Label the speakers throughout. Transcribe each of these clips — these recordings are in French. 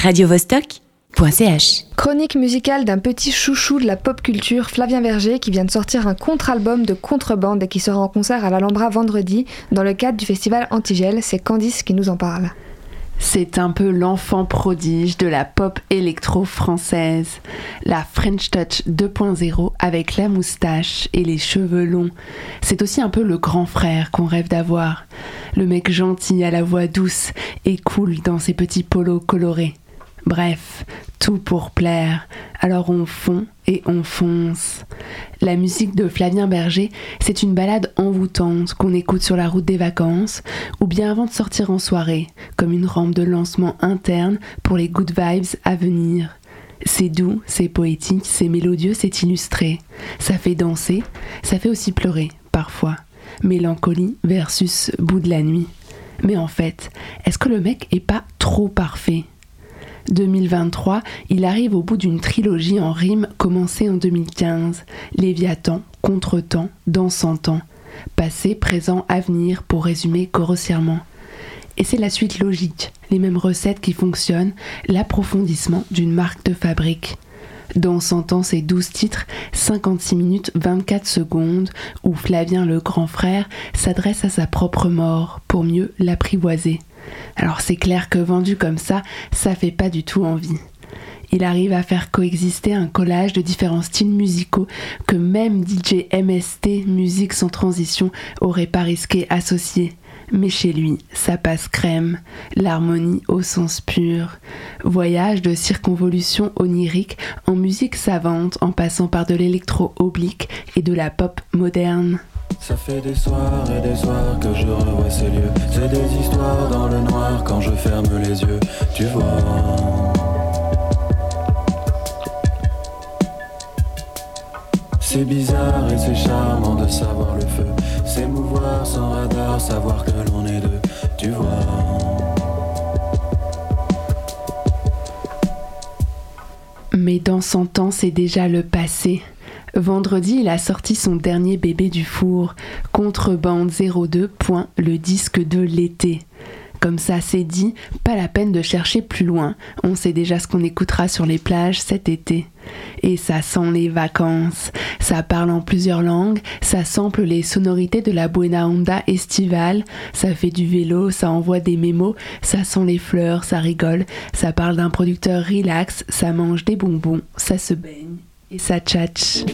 Speaker 1: radiovostok.ch.
Speaker 2: Chronique musicale d'un petit chouchou de la pop culture, Flavien Berger, qui vient de sortir un contre-album de contrebande et qui sera en concert à l'Alhambra vendredi dans le cadre du festival Antigel. C'est Candice qui nous en parle.
Speaker 3: C'est un peu l'enfant prodige de la pop électro française, la French Touch 2.0 avec la moustache et les cheveux longs. C'est aussi un peu le grand frère qu'on rêve d'avoir, le mec gentil à la voix douce et cool dans ses petits polos colorés. Bref, tout pour plaire. Alors on fond et on fonce. La musique de Flavien Berger, c'est une balade envoûtante qu'on écoute sur la route des vacances ou bien avant de sortir en soirée, comme une rampe de lancement interne pour les good vibes à venir. C'est doux, c'est poétique, c'est mélodieux, c'est illustré. Ça fait danser, ça fait aussi pleurer, parfois. Mélancolie versus bout de la nuit. Mais en fait, est-ce que le mec est pas trop parfait? 2023, il arrive au bout d'une trilogie en rime commencée en 2015. Léviathan, Contretemps, Dans cent ans. Passé, présent, avenir, pour résumer grossièrement. Et c'est la suite logique, les mêmes recettes qui fonctionnent, l'approfondissement d'une marque de fabrique. Dans 100 ans, c'est 12 titres, 56 minutes 24 secondes, où Flavien le grand frère s'adresse à sa propre mort pour mieux l'apprivoiser. Alors c'est clair que vendu comme ça, ça fait pas du tout envie. Il arrive à faire coexister un collage de différents styles musicaux que même DJ MST, musique sans transition, aurait pas risqué associer. Mais chez lui, ça passe crème, l'harmonie au sens pur. Voyage de circonvolution onirique en musique savante en passant par de l'électro oblique et de la pop moderne.
Speaker 4: Ça fait des soirs et des soirs que je revois ces lieux. C'est des histoires dans le noir quand je ferme les yeux. Tu vois. C'est bizarre et c'est charmant de savoir le feu. S'émouvoir sans radar, savoir que l'on est deux. Tu vois.
Speaker 3: Mais dans 100 ans, c'est déjà le passé. Vendredi, il a sorti son dernier bébé du four, Contrebande 02. le disque de l'été. Comme ça, c'est dit, pas la peine de chercher plus loin. On sait déjà ce qu'on écoutera sur les plages cet été. Et ça sent les vacances. Ça parle en plusieurs langues, ça sample les sonorités de la Buena Onda estivale, ça fait du vélo, ça envoie des mémos, ça sent les fleurs, ça rigole, ça parle d'un producteur relax, ça mange des bonbons, ça se baigne et ça tchatche.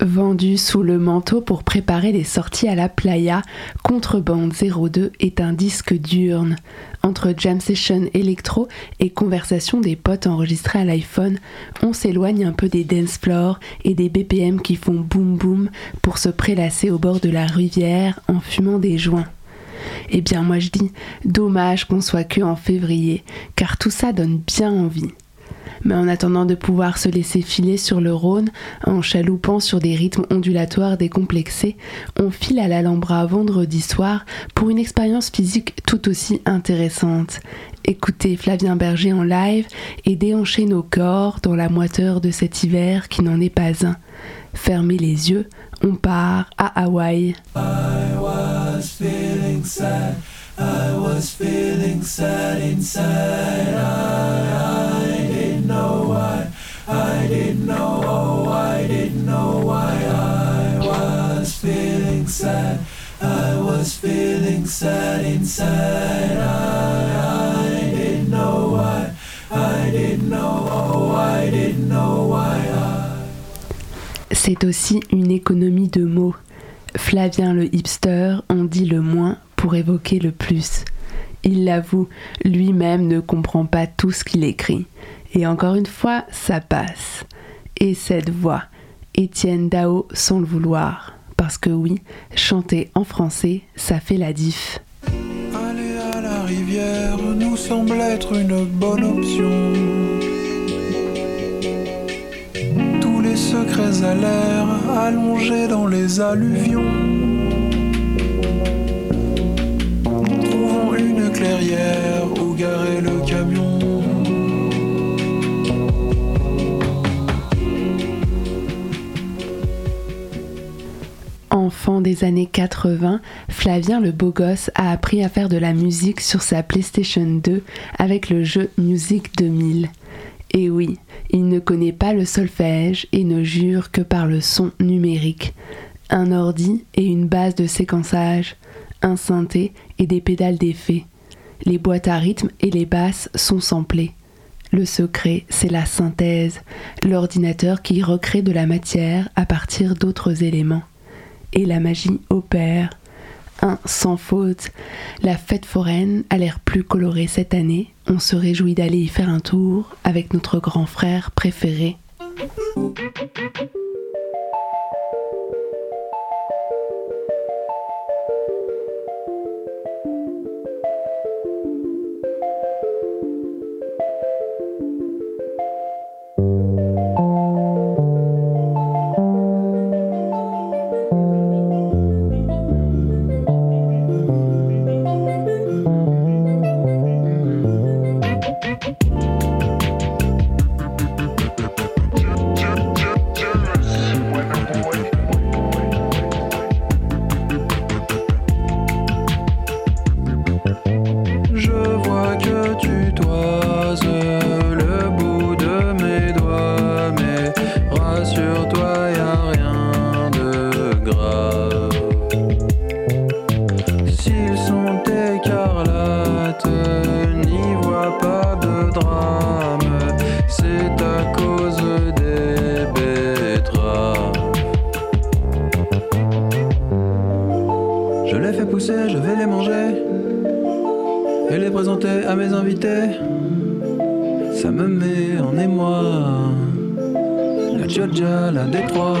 Speaker 3: Vendu sous le manteau pour préparer les sorties à la playa, Contrebande 02 est un disque diurne. Entre jam session électro et conversation des potes enregistrés à l'iPhone, on s'éloigne un peu des dance floors et des BPM qui font boum boum pour se prélasser au bord de la rivière en fumant des joints. Eh bien moi je dis, dommage qu'on soit que en février, car tout ça donne bien envie. Mais en attendant de pouvoir se laisser filer sur le Rhône, en chaloupant sur des rythmes ondulatoires décomplexés, on file à l'Alhambra vendredi soir pour une expérience physique tout aussi intéressante. Écouter Flavien Berger en live et déhancher nos corps dans la moiteur de cet hiver qui n'en est pas un. Fermez les yeux, on part à Hawaï.
Speaker 4: Was feeling sad. I was feeling sad inside. I, I didn't know why. I didn't know. Oh, I didn't know why. I was feeling sad. I was feeling sad inside. I, I didn't know why. I didn't know. Oh, I didn't know why. I,
Speaker 3: C'est aussi une économie de mots. Flavien le hipster en dit le moins pour évoquer le plus. Il l'avoue, lui-même ne comprend pas tout ce qu'il écrit. Et encore une fois, ça passe. Et cette voix, Étienne Dao sans le vouloir. Parce que oui, chanter en français, ça fait la diff.
Speaker 4: Aller à la rivière nous semble être une bonne option. Allongé dans les alluvions. Trouvons une clairière où garer le camion.
Speaker 3: Enfant des années 80, Flavien le beau gosse a appris à faire de la musique sur sa PlayStation 2 avec le jeu Music 2000. Et oui, il ne connaît pas le solfège et ne jure que par le son numérique. Un ordi et une base de séquençage, un synthé et des pédales d'effet. Les boîtes à rythme et les basses sont samplées. Le secret, c'est la synthèse, l'ordinateur qui recrée de la matière à partir d'autres éléments. Et la magie opère. Sans faute. La fête foraine a l'air plus colorée cette année. On se réjouit d'aller y faire un tour avec notre grand frère préféré.
Speaker 4: Fais pousser, je vais les manger et les présenter à mes invités. Ça me met en émoi. La Georgia, la Détroit.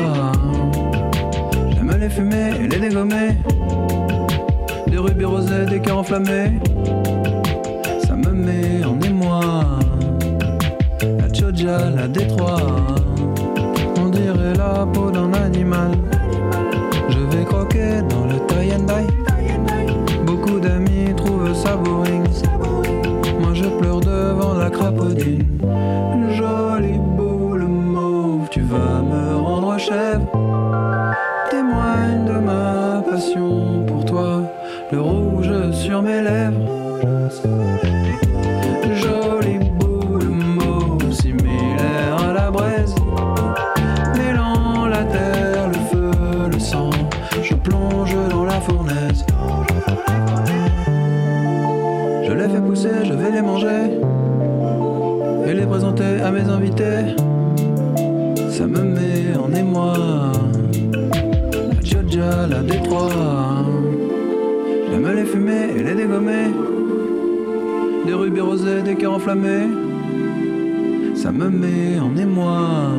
Speaker 4: J'aime les fumer et les dégommer. Des rubis rosés, des cœurs enflammés. Ça me met en émoi. La Georgia, la Détroit. On dirait la peau d'un animal. Moi je pleure devant la crapaudine. Mes invités. Ça me met en émoi. La Georgia, la Détroit. J'aime les fumer et les dégommer. Des rubis rosés, des cœurs enflammés. Ça me met en émoi.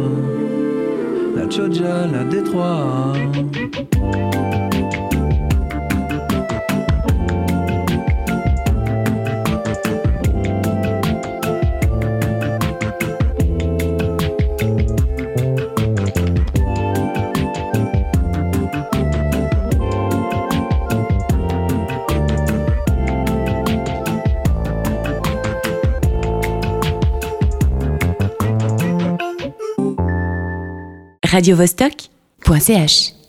Speaker 4: La Georgia, la Détroit.
Speaker 1: radiovostok.ch